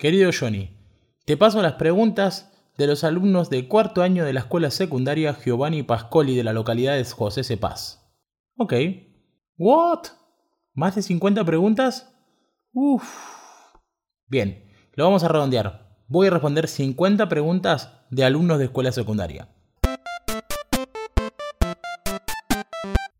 Querido Johnny, te paso las preguntas de los alumnos de cuarto año de la escuela secundaria Giovanni Pascoli de la localidad de José Cepaz. Ok. ¿What? ¿Más de 50 preguntas? Uf. Bien, lo vamos a redondear. Voy a responder 50 preguntas de alumnos de escuela secundaria.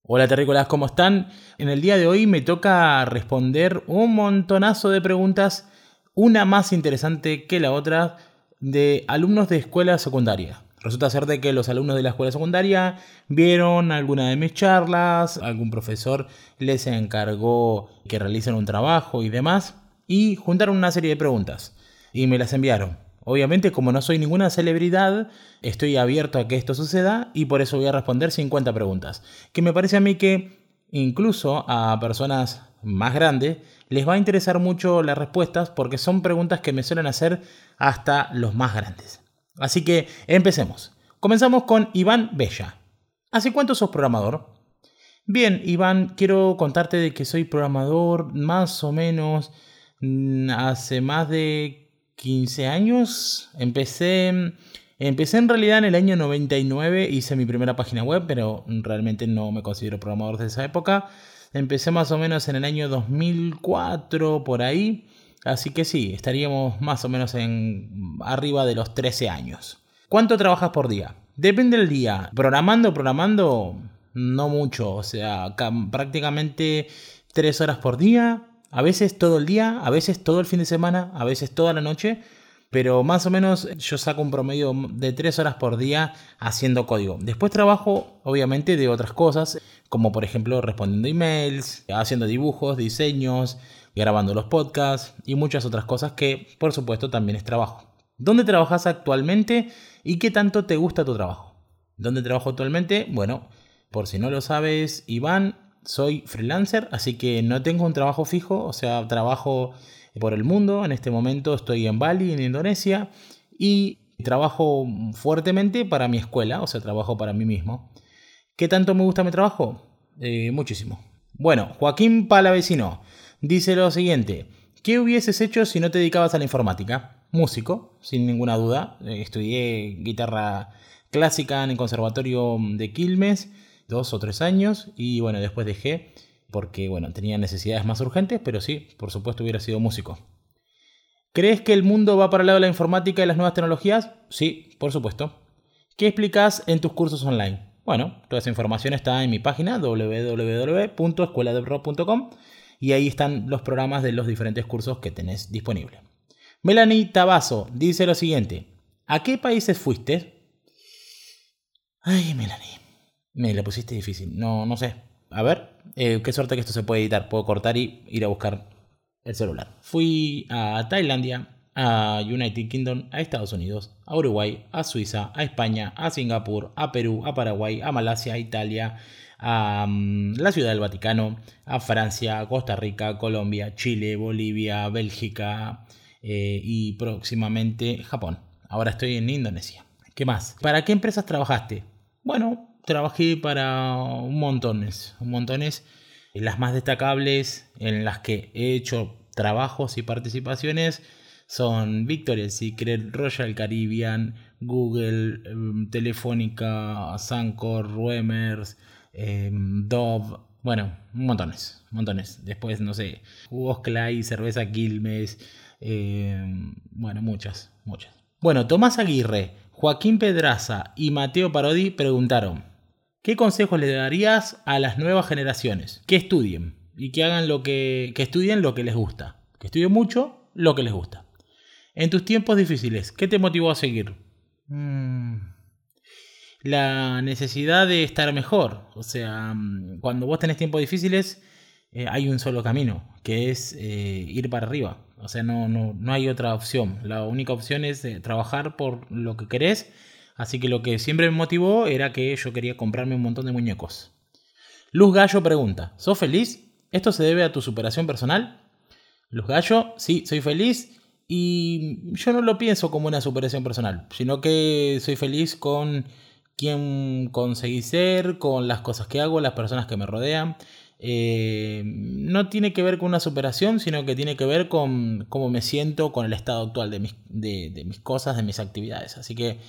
Hola terrícolas, ¿cómo están? En el día de hoy me toca responder un montonazo de preguntas, una más interesante que la otra, de alumnos de escuela secundaria. Resulta ser de que los alumnos de la escuela secundaria vieron alguna de mis charlas, algún profesor les encargó que realicen un trabajo y demás, y juntaron una serie de preguntas y me las enviaron. Obviamente, como no soy ninguna celebridad, estoy abierto a que esto suceda y por eso voy a responder 50 preguntas. Que me parece a mí que incluso a personas más grandes les va a interesar mucho las respuestas porque son preguntas que me suelen hacer hasta los más grandes. Así que empecemos. Comenzamos con Iván Bella. ¿Hace cuánto sos programador? Bien, Iván, quiero contarte de que soy programador más o menos mm, hace más de 15 años. Empecé, empecé en realidad en el año 99, hice mi primera página web, pero realmente no me considero programador de esa época. Empecé más o menos en el año 2004, por ahí. Así que sí, estaríamos más o menos en arriba de los 13 años. ¿Cuánto trabajas por día? Depende del día. Programando, programando, no mucho. O sea, prácticamente 3 horas por día. A veces todo el día, a veces todo el fin de semana, a veces toda la noche, pero más o menos yo saco un promedio de 3 horas por día haciendo código. Después trabajo obviamente de otras cosas, como por ejemplo respondiendo emails, haciendo dibujos, diseños, grabando los podcasts y muchas otras cosas que por supuesto también es trabajo. ¿Dónde trabajas actualmente y qué tanto te gusta tu trabajo? ¿Dónde trabajo actualmente? Bueno, por si no lo sabes, Iván, soy freelancer, así que no tengo un trabajo fijo, o sea, trabajo por el mundo. En este momento estoy en Bali, en Indonesia, y trabajo fuertemente para mi escuela, o sea, trabajo para mí mismo. ¿Qué tanto me gusta mi trabajo? Eh, muchísimo. Bueno, Joaquín Palavecino dice lo siguiente. ¿Qué hubieses hecho si no te dedicabas a la informática? Músico, sin ninguna duda. Eh, estudié guitarra clásica en el Conservatorio de Quilmes dos o tres años y bueno, después dejé porque bueno, tenía necesidades más urgentes, pero sí, por supuesto hubiera sido músico. ¿Crees que el mundo va para el lado de la informática y las nuevas tecnologías? Sí, por supuesto. ¿Qué explicas en tus cursos online? Bueno, toda esa información está en mi página www.escueladebrock.com y ahí están los programas de los diferentes cursos que tenés disponibles. Melanie Tabaso dice lo siguiente: ¿A qué países fuiste? Ay, Melanie. Me la pusiste difícil. No, no sé. A ver, eh, qué suerte que esto se puede editar. Puedo cortar y ir a buscar el celular. Fui a Tailandia, a United Kingdom, a Estados Unidos, a Uruguay, a Suiza, a España, a Singapur, a Perú, a Paraguay, a Malasia, a Italia, a mm, la Ciudad del Vaticano, a Francia, a Costa Rica, Colombia, Chile, Bolivia, Bélgica eh, y próximamente Japón. Ahora estoy en Indonesia. ¿Qué más? ¿Para qué empresas trabajaste? Bueno, trabajé para un montones, un montones. Las más destacables en las que he hecho trabajos y participaciones son Victoria's Secret, Royal Caribbean, Google, em, Telefónica, Sancor, Ruemers, em, Dove, bueno, montones, montones. Después, no sé, jugos Clay, cerveza Quilmes, em, bueno, muchas, muchas. Bueno, Tomás Aguirre, Joaquín Pedraza y Mateo Parodi preguntaron, ¿Qué consejos le darías a las nuevas generaciones? Que estudien y que hagan lo que, que estudien lo que les gusta. Que estudien mucho lo que les gusta. En tus tiempos difíciles, ¿qué te motivó a seguir? Mm, la necesidad de estar mejor. O sea, mm, cuando vos tenés tiempos difíciles, eh, hay un solo camino, que es eh, ir para arriba. O sea, no, no, no, hay otra opción. La única opción es eh, trabajar por lo que querés Así que lo que siempre me motivó era que yo quería comprarme un montón de muñecos. Luz Gallo pregunta, ¿sos feliz? ¿Esto se debe a tu superación personal? Luz Gallo, sí, soy feliz y yo no lo pienso como una superación personal, sino que soy feliz con quien conseguí ser, con las cosas que hago, las personas que me rodean. eh, no tiene que ver con una superación, sino que tiene que ver con cómo me siento con el estado actual de mis, de, mis cosas, de mis actividades. Así que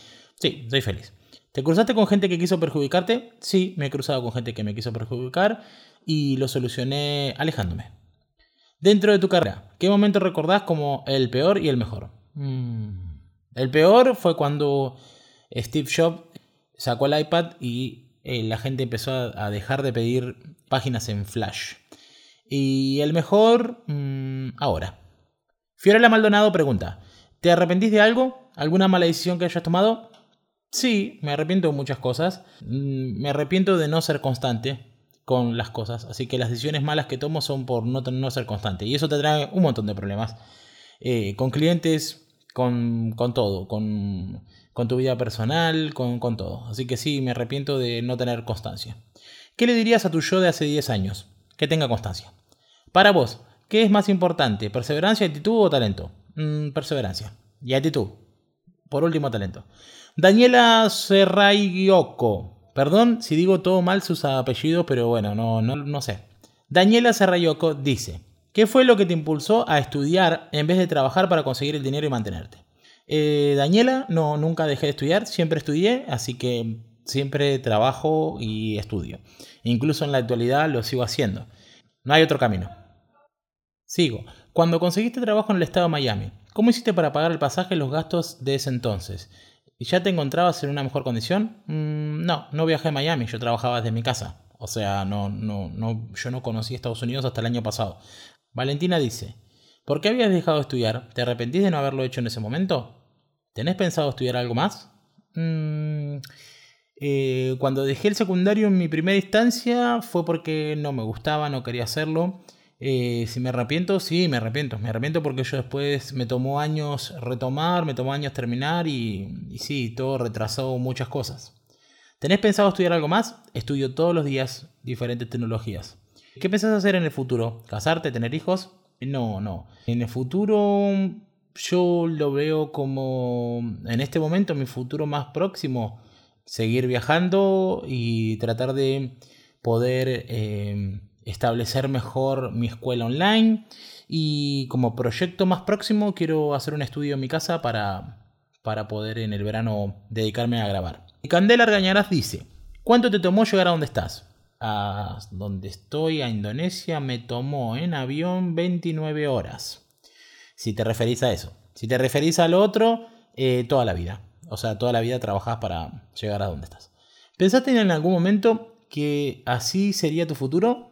sí, estoy feliz. ¿Te cruzaste con gente que quiso perjudicarte? Sí, me he cruzado con gente que me quiso perjudicar y lo solucioné alejándome. Dentro de tu carrera, ¿qué momento recordás como el peor y el mejor? Mm. El peor fue cuando Steve Jobs sacó el iPad y eh, la gente empezó a, dejar de pedir páginas en Flash. Y el mejor, mm, ahora. Fiorella Maldonado pregunta, ¿te arrepentís de algo? ¿Alguna mala decisión que hayas tomado? Sí, me arrepiento de muchas cosas. Mm, me arrepiento de no ser constante con las cosas. Así que las decisiones malas que tomo son por no, no ser constante. Y eso te trae un montón de problemas. Eh, con clientes, con, con todo, con con tu vida personal, con, todo. Así que sí, me arrepiento de no tener constancia. ¿Qué le dirías a tu yo de hace 10 años? Que tenga constancia. Para vos, ¿qué es más importante? ¿Perseverancia, actitud o talento? Mm, perseverancia. Y actitud. Por último, talento. Daniela Serrayoko. Perdón si digo todo mal sus apellidos, pero bueno, no, no, no sé. Daniela Serrayoko dice, ¿qué fue lo que te impulsó a estudiar en vez de trabajar para conseguir el dinero y mantenerte? Eh, Daniela, no, nunca dejé de estudiar, siempre estudié, así que siempre trabajo y estudio. Incluso en la actualidad lo sigo haciendo. No hay otro camino. Sigo. Cuando conseguiste trabajo en el estado de Miami, ¿cómo hiciste para pagar el pasaje y los gastos de ese entonces? ¿Y ya te encontrabas en una mejor condición? Mm, no, no viajé a Miami, yo trabajaba desde mi casa. O sea, no, no, no, yo no conocí Estados Unidos hasta el año pasado. Valentina dice, ¿por qué habías dejado de estudiar? ¿Te arrepentís de no haberlo hecho en ese momento? ¿Tenés pensado estudiar algo más? Mm, eh, cuando dejé el secundario en mi primera instancia fue porque no me gustaba, no quería hacerlo. Eh, si me arrepiento, sí, me arrepiento. Me arrepiento porque yo después me tomó años retomar, me tomó años terminar y, y sí, todo retrasó muchas cosas. ¿Tenés pensado estudiar algo más? Estudio todos los días diferentes tecnologías. ¿Qué pensás hacer en el futuro? ¿Casarte? ¿Tener hijos? No, no. En el futuro yo lo veo como en este momento, mi futuro más próximo, seguir viajando y tratar de poder eh, establecer mejor mi escuela online. Y como proyecto más próximo quiero hacer un estudio en mi casa para, para poder en el verano dedicarme a grabar. Y Candela Argañarás dice, ¿cuánto te tomó llegar a donde estás? A donde estoy, a Indonesia, me tomó en avión 29 horas si te referís a eso. Si te referís al otro, eh, toda la vida. O sea, toda la vida trabajás para llegar a donde estás. ¿Pensaste en algún momento que así sería tu futuro?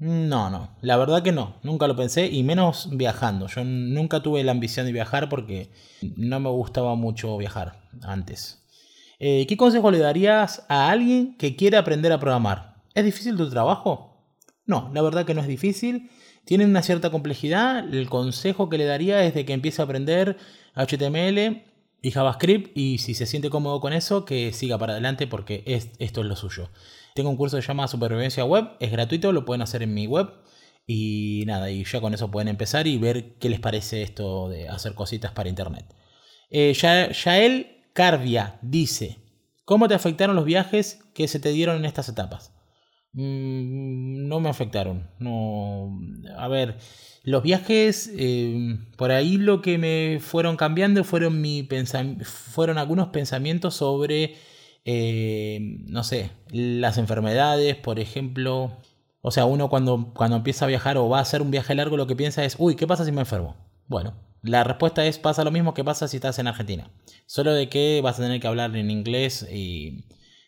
No, no, la verdad que no, nunca lo pensé y menos viajando. Yo nunca tuve la ambición de viajar porque no me gustaba mucho viajar antes. Eh, ¿Qué consejo le darías a alguien que quiere aprender a programar? ¿Es difícil tu trabajo? No, la verdad que no es difícil tienen una cierta complejidad. El consejo que le daría es de que empiece a aprender HTML y JavaScript y si se siente cómodo con eso, que siga para adelante porque esto es lo suyo. Tengo un curso que se llama Supervivencia Web, es gratuito, lo pueden hacer en mi web. Y nada, y ya con eso pueden empezar y ver qué les parece esto de hacer cositas para internet. Eh, Yael Carvia dice, ¿cómo te afectaron los viajes que se te dieron en estas etapas? Mm, no me afectaron. No, a ver, los viajes, eh, por ahí lo que me fueron cambiando fueron, mi fueron algunos pensamientos sobre, eh, no sé, las enfermedades, por ejemplo. O sea, uno cuando, cuando empieza a viajar o va a hacer un viaje largo, lo que piensa es, uy, ¿qué pasa si me enfermo? Bueno, la respuesta es, pasa lo mismo que pasa si estás en Argentina. Solo de que vas a tener que hablar en inglés y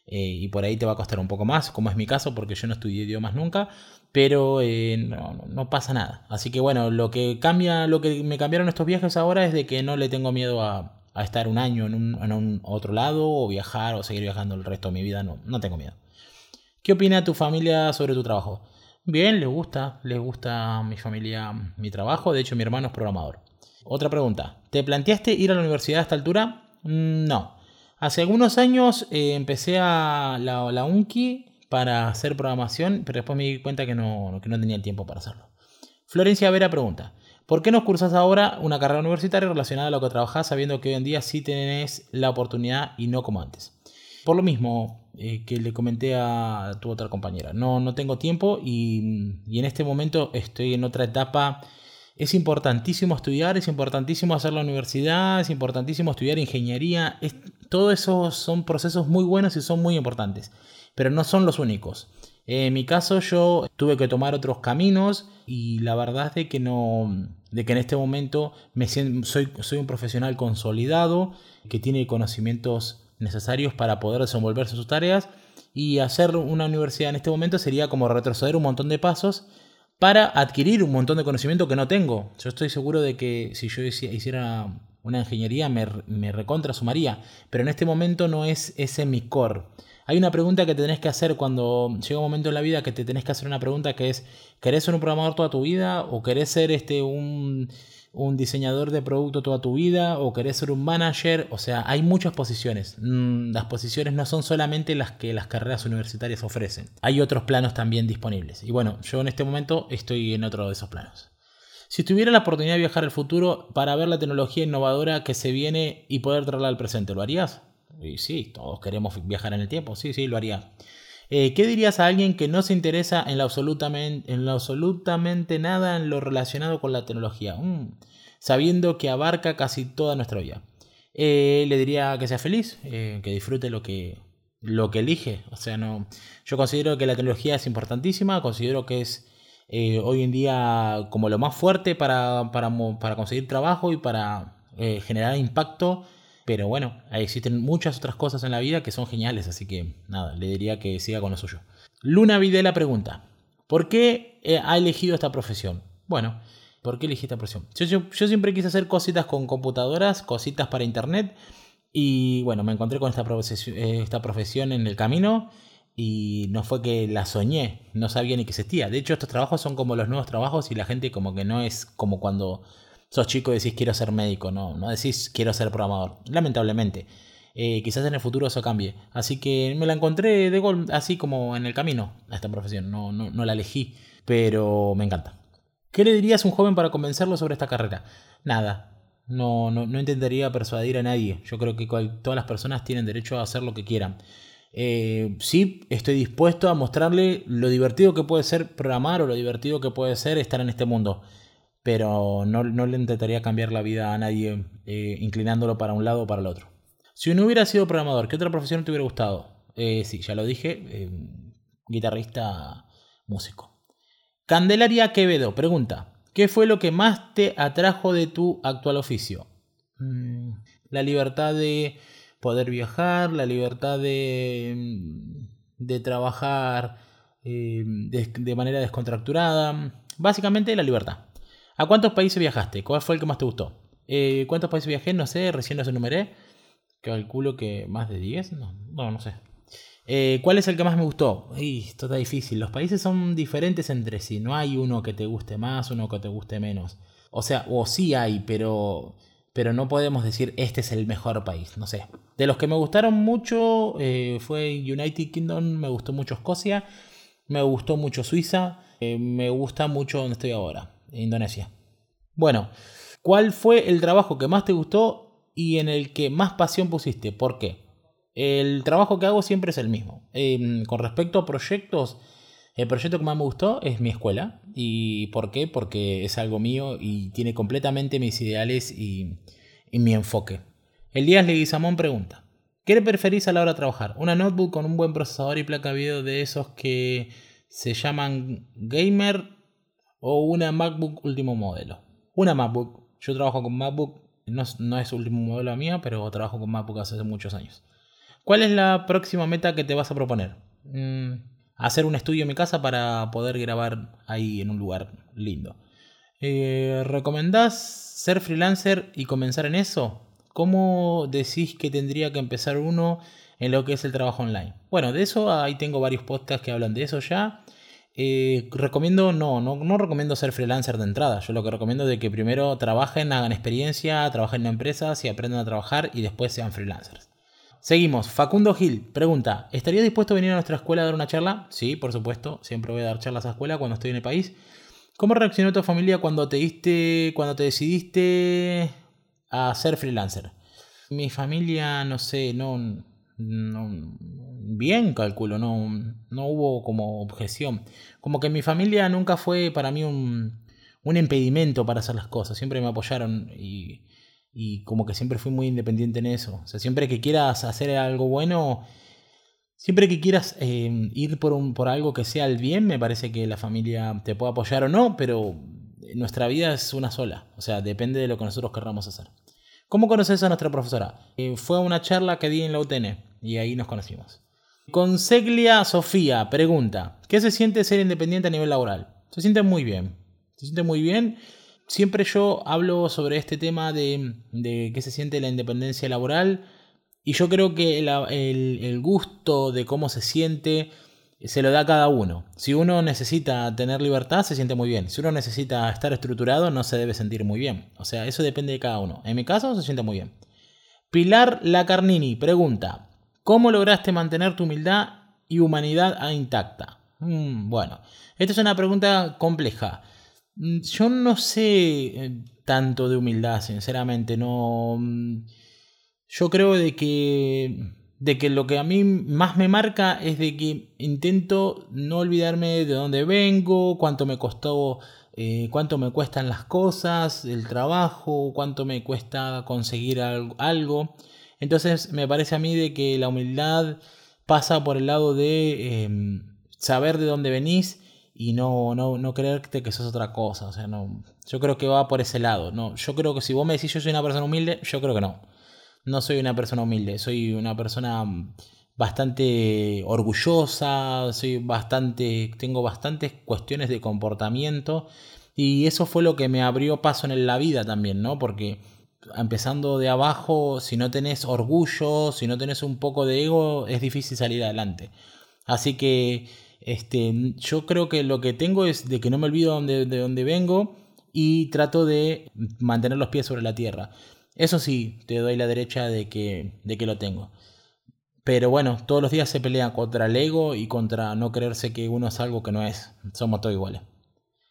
eh, y por ahí te va a costar un poco más, como es mi caso, porque yo no estudié idiomas nunca, pero eh, no, pasa nada. Así que bueno, lo que cambia, lo que me cambiaron estos viajes ahora es de que no le tengo miedo a, estar un año en un, otro lado o viajar o seguir viajando el resto de mi vida, no, no tengo miedo. ¿Qué opina tu familia sobre tu trabajo? Bien, les gusta, les gusta a mi familia mi trabajo, de hecho mi hermano es programador. Otra pregunta, ¿te planteaste ir a la universidad a esta altura? Mm, no, Hace algunos años eh, empecé a la, la, UNCI para hacer programación, pero después me di cuenta que no, que no tenía el tiempo para hacerlo. Florencia Vera pregunta, ¿por qué no cursas ahora una carrera universitaria relacionada a lo que trabajas sabiendo que hoy en día sí tenés la oportunidad y no como antes? Por lo mismo eh, que le comenté a tu otra compañera, no, no tengo tiempo y, en este momento estoy en otra etapa es importantísimo estudiar, es importantísimo hacer la universidad, es importantísimo estudiar ingeniería. todo eso son procesos muy buenos y son muy importantes, pero no son los únicos. En mi caso yo tuve que tomar otros caminos y la verdad es de que no de que en este momento me soy, soy un profesional consolidado que tiene conocimientos necesarios para poder desenvolverse sus tareas y hacer una universidad en este momento sería como retroceder un montón de pasos para adquirir un montón de conocimiento que no tengo. Yo estoy seguro de que si yo hiciera una ingeniería me, me recontra sumaría, pero en este momento no es ese mi core. Hay una pregunta que te tenés que hacer cuando llega un momento en la vida que te tenés que hacer una pregunta que es, ¿querés ser un programador toda tu vida? ¿O querés ser este, un, un diseñador de producto toda tu vida o querés ser un manager, o sea, hay muchas posiciones. Mm, las posiciones no son solamente las que las carreras universitarias ofrecen. Hay otros planos también disponibles. Y bueno, yo en este momento estoy en otro de esos planos. Si tuviera la oportunidad de viajar al futuro para ver la tecnología innovadora que se viene y poder traerla al presente, ¿lo harías? Y sí, todos queremos viajar en el tiempo, sí, sí, lo haría. Eh, ¿Qué dirías a alguien que no se interesa en lo, absolutamente, en absolutamente nada en lo relacionado con la tecnología? Mm, sabiendo que abarca casi toda nuestra vida. Eh, le diría que sea feliz, eh, que disfrute lo que, lo que elige. O sea, no, yo considero que la tecnología es importantísima, considero que es hoy en día como lo más fuerte para, para, para conseguir trabajo y para generar impacto pero bueno, existen muchas otras cosas en la vida que son geniales, así que nada, le diría que siga con lo suyo. Luna Videla pregunta, ¿por qué eh, ha elegido esta profesión? Bueno, ¿por qué elegí esta profesión? Yo, siempre quise hacer cositas con computadoras, cositas para internet, y bueno, me encontré con esta profesión, eh, esta profesión en el camino y no fue que la soñé, no sabía ni que existía. De hecho, estos trabajos son como los nuevos trabajos y la gente como que no es como cuando sos chico y decís quiero ser médico, no, no decís quiero ser programador, lamentablemente. Eh, quizás en el futuro eso cambie. Así que me la encontré de gol, así como en el camino a esta profesión. No, no, la elegí, pero me encanta. ¿Qué le dirías a un joven para convencerlo sobre esta carrera? Nada. No, no, no intentaría persuadir a nadie. Yo creo que todas las personas tienen derecho a hacer lo que quieran. Eh, sí, estoy dispuesto a mostrarle lo divertido que puede ser programar o lo divertido que puede ser estar en este mundo pero no, le intentaría cambiar la vida a nadie eh, inclinándolo para un lado o para el otro. Si no hubiera sido programador, ¿qué otra profesión te hubiera gustado? Eh, sí, ya lo dije, eh, guitarrista, músico. Candelaria Quevedo pregunta, ¿qué fue lo que más te atrajo de tu actual oficio? Mm, la libertad de poder viajar, la libertad de, mm, de trabajar de manera descontracturada, básicamente la libertad. ¿A cuántos países viajaste? ¿Cuál fue el que más te gustó? Eh, ¿Cuántos países viajé? No sé, recién los enumeré. Calculo que más de 10. No, no, sé. Eh, ¿Cuál es el que más me gustó? esto está difícil. Los países son diferentes entre sí. No hay uno que te guste más, uno que te guste menos. O sea, o sí hay, pero, pero no podemos decir este es el mejor país. No sé. De los que me gustaron mucho eh, fue United Kingdom, me gustó mucho Escocia, me gustó mucho Suiza, me gusta mucho donde estoy ahora. Indonesia. Bueno, ¿cuál fue el trabajo que más te gustó y en el que más pasión pusiste? ¿Por qué? El trabajo que hago siempre es el mismo. Em, con respecto a proyectos, el proyecto que más me gustó es mi escuela. ¿Y por qué? Porque es algo mío y tiene completamente mis ideales y, mi enfoque. Elías Leguizamón pregunta: ¿Qué le preferís a la hora de trabajar? ¿Una notebook con un buen procesador y placa de video de esos que se llaman gamer o una MacBook último modelo. Una MacBook. Yo trabajo con MacBook, no, no es último modelo mío, pero trabajo con MacBook hace muchos años. ¿Cuál es la próxima meta que te vas a proponer? Mm, hacer un estudio en mi casa para poder grabar ahí en un lugar lindo. Eh, ¿Recomendás ser freelancer y comenzar en eso? ¿Cómo decís que tendría que empezar uno en lo que es el trabajo online? Bueno, de eso ahí tengo varios podcasts que hablan de eso ya. Eh, recomiendo, no, no, no recomiendo ser freelancer de entrada. Yo lo que recomiendo es que primero trabajen, hagan experiencia, trabajen en empresas y aprendan a trabajar y después sean freelancers. Seguimos. Facundo Gil pregunta: ¿Estarías dispuesto a venir a nuestra escuela a dar una charla? Sí, por supuesto. Siempre voy a dar charlas a la escuela cuando estoy en el país. ¿Cómo reaccionó tu familia cuando te diste, cuando te decidiste a ser freelancer? Mi familia, no sé, no, bien, calculo, no, no hubo como objeción. Como que mi familia nunca fue para mí un, un impedimento para hacer las cosas, siempre me apoyaron y, y como que siempre fui muy independiente en eso. O sea, siempre que quieras hacer algo bueno, siempre que quieras eh, ir por, un, por algo que sea el bien, me parece que la familia te puede apoyar o no, pero nuestra vida es una sola. O sea, depende de lo que nosotros querramos hacer. ¿Cómo conoces a nuestra profesora? Fue una charla que di en la UTN y ahí nos conocimos. Conseglia Sofía pregunta, ¿qué se siente ser independiente a nivel laboral? Se siente muy bien. Se siente muy bien siempre yo hablo sobre este tema de, de qué se siente la independencia laboral y yo creo que el, gusto de cómo se siente se lo da cada uno. Si uno necesita tener libertad, se siente muy bien. Si uno necesita estar estructurado, no se debe sentir muy bien. O sea, eso depende de cada uno. En mi caso, se siente muy bien. Pilar Lacarnini pregunta, ¿cómo lograste mantener tu humildad y humanidad intacta? Mm, bueno, esta es una pregunta compleja. Mm, yo no sé eh, tanto de humildad, sinceramente. No. Mm, yo creo de que. De que lo que a mí más me marca es de que intento no olvidarme de dónde vengo, cuánto me costó, eh, cuánto me cuestan las cosas, el trabajo, cuánto me cuesta conseguir algo. Entonces me parece a mí de que la humildad pasa por el lado de em, saber de dónde venís y no, no, no creerte que sos otra cosa. O sea, no, yo creo que va por ese lado. No, yo creo que si vos me decís yo soy una persona humilde, yo creo que no. No soy una persona humilde, soy una persona bastante orgullosa, soy bastante, tengo bastantes cuestiones de comportamiento y eso fue lo que me abrió paso en la vida también, ¿no? Porque empezando de abajo, si no tenés orgullo, si no tenés un poco de ego, es difícil salir adelante. Así que este, yo creo que lo que tengo es de que no me olvido de, dónde vengo y trato de mantener los pies sobre la tierra. Eso sí, te doy la derecha de que, de que lo tengo. Pero bueno, todos los días se pelean contra el ego y contra no creerse que uno es algo que no es. Somos todos iguales.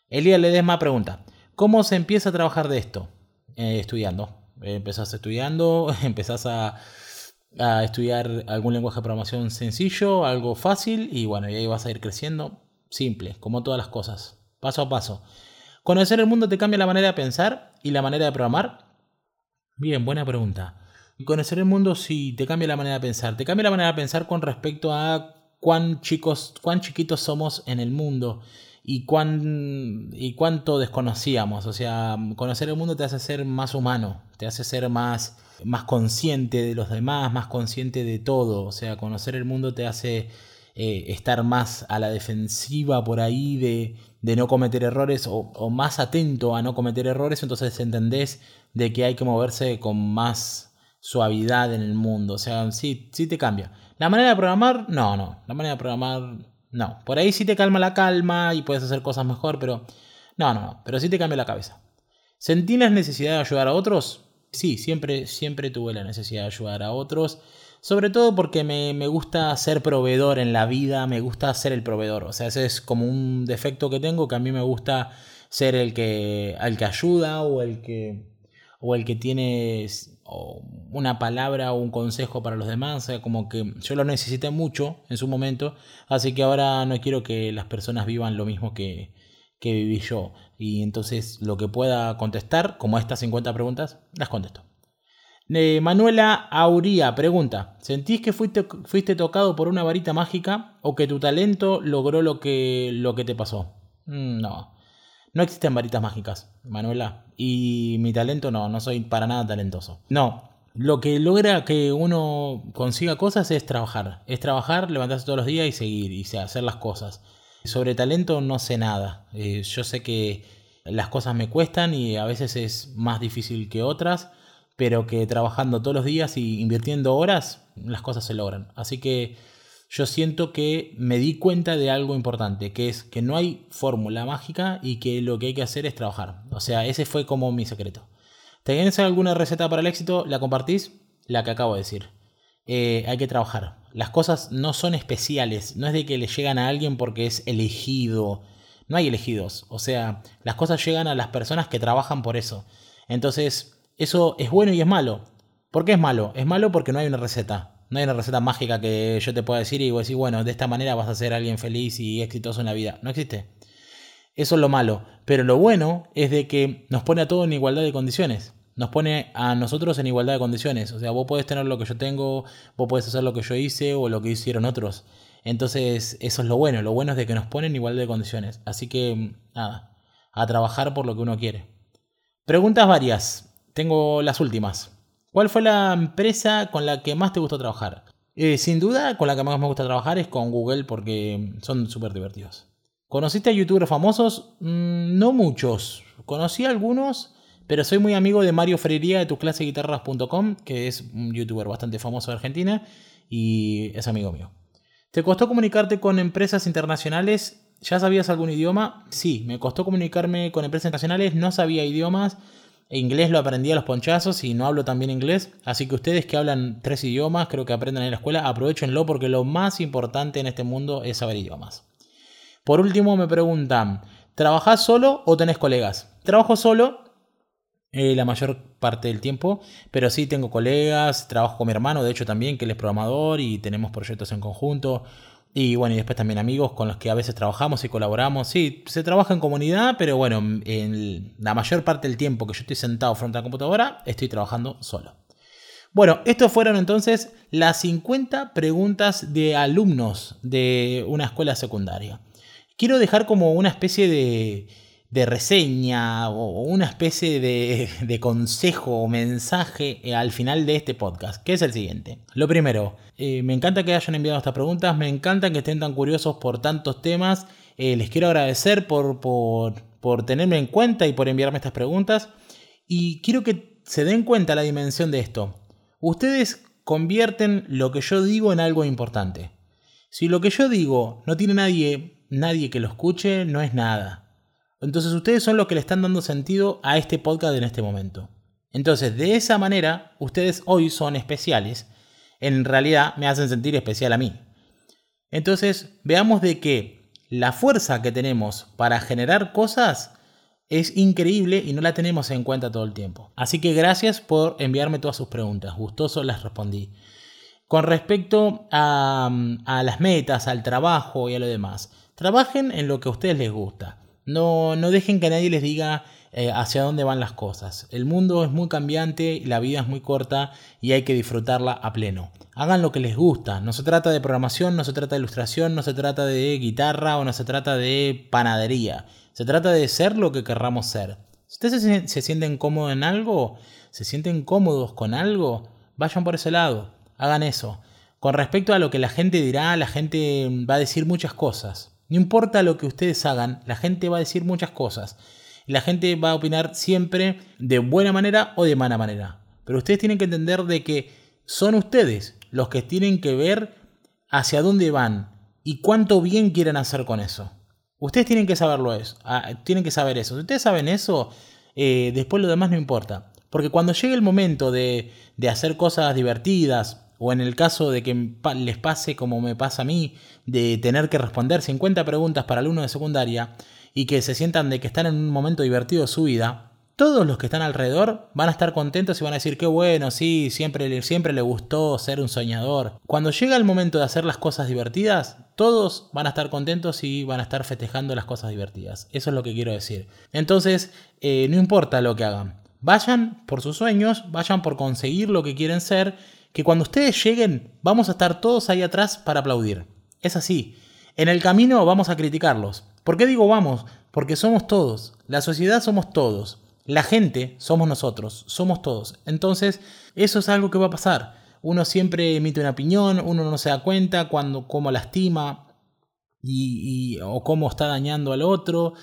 Elías Ledesma pregunta, ¿cómo se empieza a trabajar de esto? Eh, estudiando. empezás estudiando, empezás a a estudiar algún lenguaje de programación sencillo, algo fácil y bueno, y ahí vas a ir creciendo. Simple, como todas las cosas, paso a paso. ¿Conocer el mundo te cambia la manera de pensar y la manera de programar? Bien, buena pregunta. Conocer el mundo sí te cambia la manera de pensar. Te cambia la manera de pensar con respecto a cuán chicos, cuán chiquitos somos en el mundo y cuán y cuánto desconocíamos. O sea, conocer el mundo te hace ser más humano, te hace ser más más consciente de los demás, más consciente de todo. O sea, conocer el mundo te hace eh, estar más a la defensiva por ahí de, de no cometer errores o, más atento a no cometer errores. Entonces entendés de que hay que moverse con más suavidad en el mundo. O sea, sí, sí te cambia. La manera de programar, no, no. La manera de programar, no. Por ahí sí te calma la calma y puedes hacer cosas mejor, pero no, no, no. Pero sí te cambia la cabeza. ¿Sentí la necesidad de ayudar a otros? sí, siempre, siempre tuve la necesidad de ayudar a otros. Sobre todo porque me, gusta ser proveedor en la vida, me gusta ser el proveedor. O sea, ese es como un defecto que tengo, que a mí me gusta ser el que, al que ayuda o el que, o el que tiene una palabra o un consejo para los demás. O sea, como que yo lo necesité mucho en su momento, así que ahora no quiero que las personas vivan lo mismo que, que viví yo. Y entonces lo que pueda contestar, como estas 50 preguntas, las contesto. Eh, Manuela Auría pregunta, ¿sentís que fuiste, tocado por una varita mágica o que tu talento logró lo que, lo que te pasó? Mm, no, no existen varitas mágicas, Manuela. Y mi talento no, no soy para nada talentoso. No, lo que logra que uno consiga cosas es trabajar. Es trabajar, levantarse todos los días y seguir y hacer las cosas. Sobre talento no sé nada. Eh, yo sé que las cosas me cuestan y a veces es más difícil que otras, pero que trabajando todos los días y invirtiendo horas, las cosas se logran. Así que yo siento que me di cuenta de algo importante, que es que no hay fórmula mágica y que lo que hay que hacer es trabajar. O sea, ese fue como mi secreto. ¿Tenés alguna receta para el éxito? ¿La compartís? La que acabo de decir. Eh, hay que trabajar. Las cosas no son especiales, no es de que le llegan a alguien porque es elegido. No hay elegidos, o sea, las cosas llegan a las personas que trabajan por eso. Entonces, eso es bueno y es malo. ¿Por qué es malo? Es malo porque no hay una receta. No hay una receta mágica que yo te pueda decir y decís, bueno, de esta manera vas a ser alguien feliz y exitoso en la vida. No existe. Eso es lo malo. Pero lo bueno es de que nos pone a todos en igualdad de condiciones. Nos pone a nosotros en igualdad de condiciones. O sea, vos podés tener lo que yo tengo, vos podés hacer lo que yo hice o lo que hicieron otros. Entonces, eso es lo bueno. Lo bueno es de que nos ponen en igualdad de condiciones. Así que, nada, a trabajar por lo que uno quiere. Preguntas varias. Tengo las últimas. ¿Cuál fue la empresa con la que más te gustó trabajar? Eh, sin duda, con la que más me gusta trabajar es con Google porque son súper divertidos. ¿Conociste a youtubers famosos? Mm, no muchos. Conocí a algunos, pero soy muy amigo de Mario Freiría de tuclaseguitarras.com, que es un youtuber bastante famoso de Argentina y es amigo mío. ¿Te costó comunicarte con empresas internacionales? ¿Ya sabías algún idioma? Sí, me costó comunicarme con empresas internacionales, no sabía idiomas. Inglés lo aprendí a los ponchazos y no hablo tan bien inglés. Así que ustedes que hablan tres idiomas, creo que aprendan en la escuela, aprovechenlo porque lo más importante en este mundo es saber idiomas. Por último, me preguntan, ¿trabajás solo o tenés colegas? Trabajo solo eh, la mayor parte del tiempo, pero sí tengo colegas, trabajo con mi hermano, de hecho también, que él es programador y tenemos proyectos en conjunto. Y bueno, y después también amigos con los que a veces trabajamos y colaboramos. Sí, se trabaja en comunidad, pero bueno, en la mayor parte del tiempo que yo estoy sentado frente a la computadora, estoy trabajando solo. Bueno, estas fueron entonces las 50 preguntas de alumnos de una escuela secundaria quiero dejar como una especie de, reseña o una especie de, consejo o mensaje eh, al final de este podcast, que es el siguiente. Lo primero, eh, me encanta que hayan enviado estas preguntas, me encanta que estén tan curiosos por tantos temas, eh, les quiero agradecer por, por tenerme en cuenta y por enviarme estas preguntas y quiero que se den cuenta la dimensión de esto. Ustedes convierten lo que yo digo en algo importante. Si lo que yo digo no tiene nadie nadie que lo escuche, no es nada. Entonces ustedes son los que le están dando sentido a este podcast en este momento. Entonces, de esa manera, ustedes hoy son especiales. En realidad me hacen sentir especial a mí. Entonces, veamos de que la fuerza que tenemos para generar cosas es increíble y no la tenemos en cuenta todo el tiempo. Así que gracias por enviarme todas sus preguntas. Gustoso las respondí. Con respecto a, a las metas, al trabajo y a lo demás. Trabajen en lo que a ustedes les gusta. No, no dejen que nadie les diga eh, hacia dónde van las cosas. El mundo es muy cambiante, la vida es muy corta y hay que disfrutarla a pleno. Hagan lo que les gusta. No se trata de programación, no se trata de ilustración, no se trata de guitarra o no se trata de panadería. Se trata de ser lo que querramos ser. Si ustedes se, se sienten cómodos en algo, se sienten cómodos con algo, vayan por ese lado. Hagan eso. Con respecto a lo que la gente dirá, la gente va a decir muchas cosas. No importa lo que ustedes hagan, la gente va a decir muchas cosas. la gente va a opinar siempre de buena manera o de mala manera. Pero ustedes tienen que entender de que son ustedes los que tienen que ver hacia dónde van y cuánto bien quieren hacer con eso. Ustedes tienen que saberlo eso. Ah, tienen que saber eso. Si ustedes saben eso, eh, después lo demás no importa. Porque cuando llegue el momento de, de hacer cosas divertidas, o en el caso de que les pase como me pasa a mí, de tener que responder 50 preguntas para alumnos de secundaria y que se sientan de que están en un momento divertido de su vida, todos los que están alrededor van a estar contentos y van a decir, qué bueno, sí, siempre, siempre le gustó ser un soñador. Cuando llega el momento de hacer las cosas divertidas, todos van a estar contentos y van a estar festejando las cosas divertidas. Eso es lo que quiero decir. Entonces, eh, no importa lo que hagan. Vayan por sus sueños, vayan por conseguir lo que quieren ser que cuando ustedes lleguen vamos a estar todos ahí atrás para aplaudir. Es así. En el camino vamos a criticarlos. ¿Por qué digo vamos? Porque somos todos. La sociedad somos todos. La gente somos nosotros. Somos todos. Entonces, eso es algo que va a pasar. Uno siempre emite una opinión, uno no se da cuenta cuando cómo lastima y, o cómo está dañando al otro.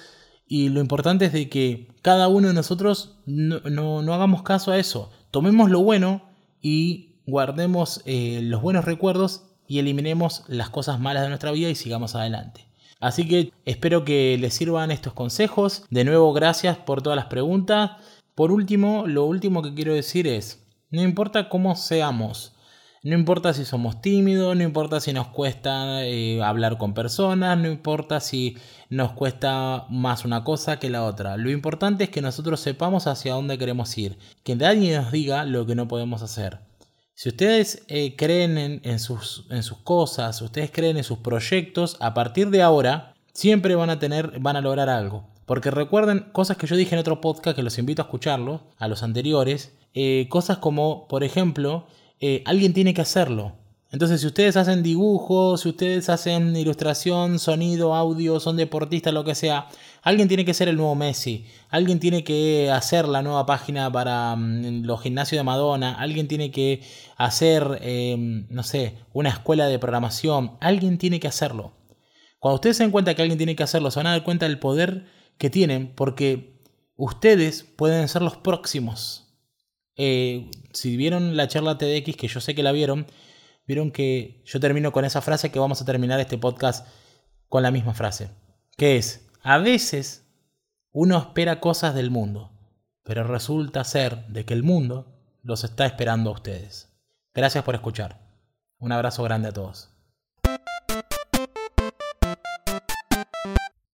Y lo importante es de que cada uno de nosotros no, no hagamos caso a eso. Tomemos lo bueno y guardemos eh, los buenos recuerdos y eliminemos las cosas malas de nuestra vida y sigamos adelante. Así que espero que les sirvan estos consejos. De nuevo, gracias por todas las preguntas. Por último, lo último que quiero decir es, no importa cómo seamos, no importa si somos tímidos, no importa si nos cuesta eh, hablar con personas, no importa si nos cuesta más una cosa que la otra. Lo importante es que nosotros sepamos hacia dónde queremos ir, que nadie nos diga lo que no podemos hacer. Si ustedes eh, creen en, sus, en sus cosas, ustedes creen en sus proyectos, a partir de ahora siempre van a tener, van a lograr algo. Porque recuerden cosas que yo dije en otro podcast que los invito a escucharlo, a los anteriores, eh, cosas como, por ejemplo, eh, alguien tiene que hacerlo. Entonces, si ustedes hacen dibujos, si ustedes hacen ilustración, sonido, audio, son deportistas, lo que sea, alguien tiene que ser el nuevo Messi, alguien tiene que hacer la nueva página para mm, los gimnasios de Madonna, alguien tiene que hacer, em, no sé, una escuela de programación, alguien tiene que hacerlo. Cuando ustedes se den cuenta que alguien tiene que hacerlo, se van a dar cuenta del poder que tienen porque ustedes pueden ser los próximos. Eh, si vieron la charla TDX, que yo sé que la vieron, vieron que yo termino con esa frase que vamos a terminar este podcast con la misma frase. Que es, a veces uno espera cosas del mundo, pero resulta ser de que el mundo los está esperando a ustedes. Gracias por escuchar. Un abrazo grande a todos.